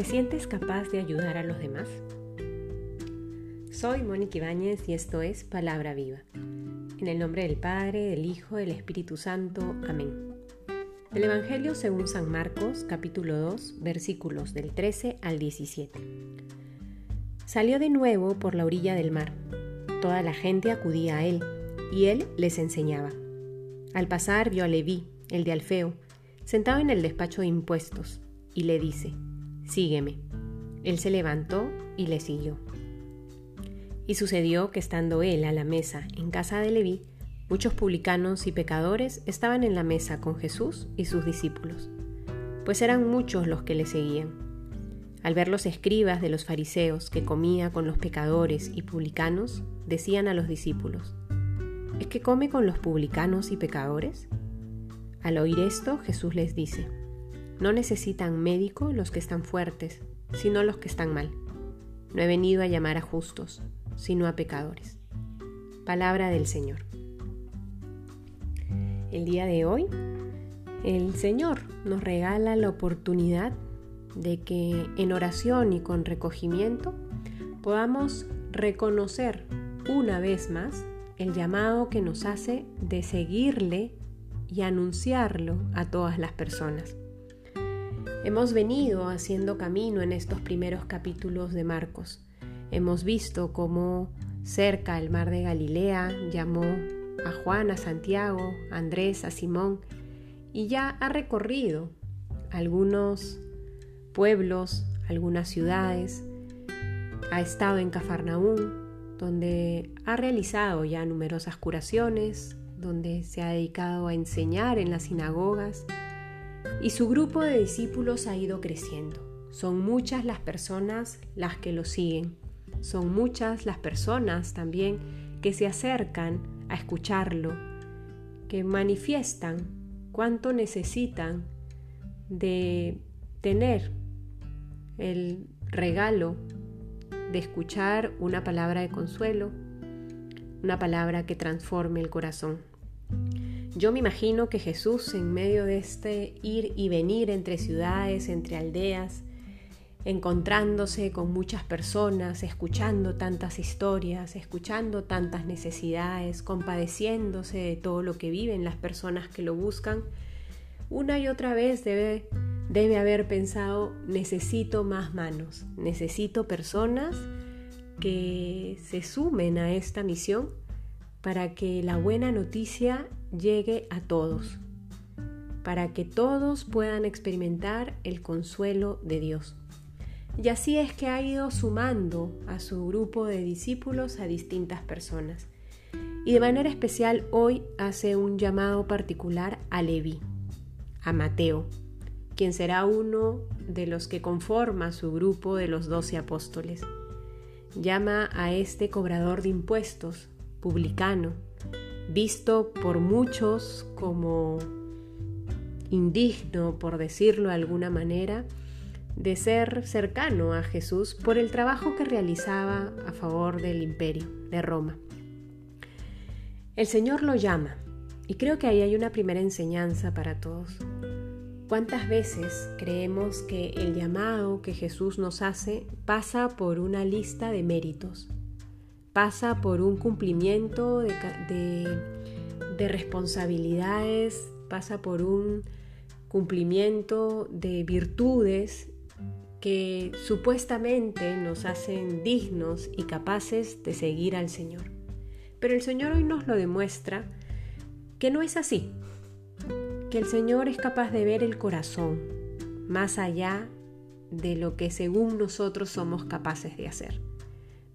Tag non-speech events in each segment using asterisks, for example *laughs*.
¿Te sientes capaz de ayudar a los demás? Soy Mónica Ibáñez y esto es Palabra Viva. En el nombre del Padre, del Hijo, del Espíritu Santo. Amén. Del Evangelio según San Marcos, capítulo 2, versículos del 13 al 17. Salió de nuevo por la orilla del mar. Toda la gente acudía a él y él les enseñaba. Al pasar vio a Leví, el de Alfeo, sentado en el despacho de impuestos, y le dice, Sígueme. Él se levantó y le siguió. Y sucedió que estando él a la mesa en casa de Leví, muchos publicanos y pecadores estaban en la mesa con Jesús y sus discípulos, pues eran muchos los que le seguían. Al ver los escribas de los fariseos que comía con los pecadores y publicanos, decían a los discípulos, ¿Es que come con los publicanos y pecadores? Al oír esto, Jesús les dice, no necesitan médico los que están fuertes, sino los que están mal. No he venido a llamar a justos, sino a pecadores. Palabra del Señor. El día de hoy, el Señor nos regala la oportunidad de que en oración y con recogimiento podamos reconocer una vez más el llamado que nos hace de seguirle y anunciarlo a todas las personas. Hemos venido haciendo camino en estos primeros capítulos de Marcos. Hemos visto cómo cerca al mar de Galilea llamó a Juan, a Santiago, a Andrés, a Simón y ya ha recorrido algunos pueblos, algunas ciudades, ha estado en Cafarnaún, donde ha realizado ya numerosas curaciones, donde se ha dedicado a enseñar en las sinagogas y su grupo de discípulos ha ido creciendo. Son muchas las personas las que lo siguen. Son muchas las personas también que se acercan a escucharlo, que manifiestan cuánto necesitan de tener el regalo de escuchar una palabra de consuelo, una palabra que transforme el corazón. Yo me imagino que Jesús en medio de este ir y venir entre ciudades, entre aldeas, encontrándose con muchas personas, escuchando tantas historias, escuchando tantas necesidades, compadeciéndose de todo lo que viven las personas que lo buscan, una y otra vez debe, debe haber pensado, necesito más manos, necesito personas que se sumen a esta misión para que la buena noticia llegue a todos, para que todos puedan experimentar el consuelo de Dios. Y así es que ha ido sumando a su grupo de discípulos a distintas personas. Y de manera especial hoy hace un llamado particular a Leví, a Mateo, quien será uno de los que conforma su grupo de los doce apóstoles. Llama a este cobrador de impuestos, publicano, visto por muchos como indigno, por decirlo de alguna manera, de ser cercano a Jesús por el trabajo que realizaba a favor del imperio de Roma. El Señor lo llama y creo que ahí hay una primera enseñanza para todos. ¿Cuántas veces creemos que el llamado que Jesús nos hace pasa por una lista de méritos? Pasa por un cumplimiento de, responsabilidades, pasa por un cumplimiento de virtudes que supuestamente nos hacen dignos y capaces de seguir al Señor. Pero el Señor hoy nos lo demuestra que no es así, que el Señor es capaz de ver el corazón más allá de lo que según nosotros somos capaces de hacer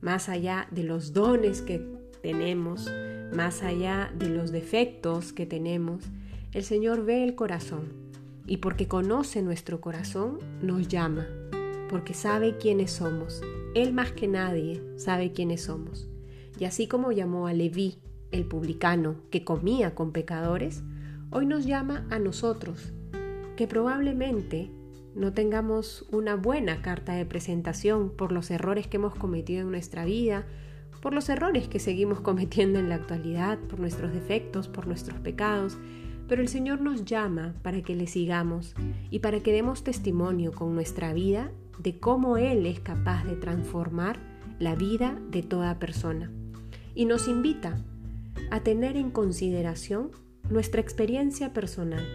más allá de los dones que tenemos, más allá de los defectos que tenemos, el Señor ve el corazón y porque conoce nuestro corazón nos llama, porque sabe quiénes somos. Él más que nadie sabe quiénes somos. Y así como llamó a Leví, el publicano, que comía con pecadores, hoy nos llama a nosotros, que probablemente no tengamos una buena carta de presentación por los errores que hemos cometido en nuestra vida, por los errores que seguimos *laughs* cometiendo en la actualidad, por nuestros defectos, por nuestros pecados, pero el Señor nos llama para que le sigamos y para que demos testimonio con nuestra vida de cómo Él es capaz de transformar la vida de toda persona. Y nos invita a tener en consideración nuestra experiencia personal.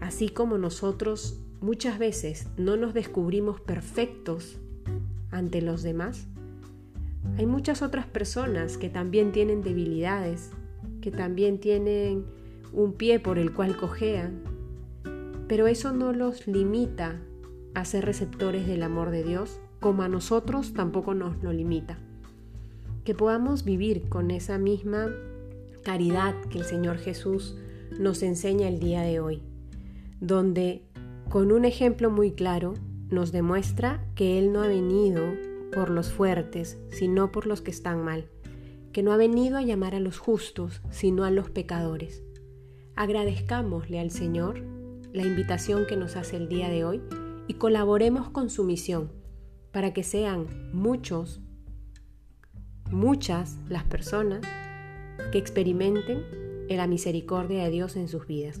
Así como nosotros muchas veces no nos descubrimos perfectos ante los demás, hay muchas otras personas que también tienen debilidades, que también tienen un pie por el cual cojean, pero eso no los limita a ser receptores del amor de Dios, como a nosotros tampoco nos lo limita. Que podamos vivir con esa misma caridad que el Señor Jesús nos enseña el día de hoy, donde con un ejemplo muy claro nos demuestra que Él no ha venido por los fuertes, sino por los que están mal, que no ha venido a llamar a los justos, sino a los pecadores. Agradezcámosle al Señor la invitación que nos hace el día de hoy y colaboremos con su misión para que sean muchos, muchas las personas que experimenten la misericordia de Dios en sus vidas.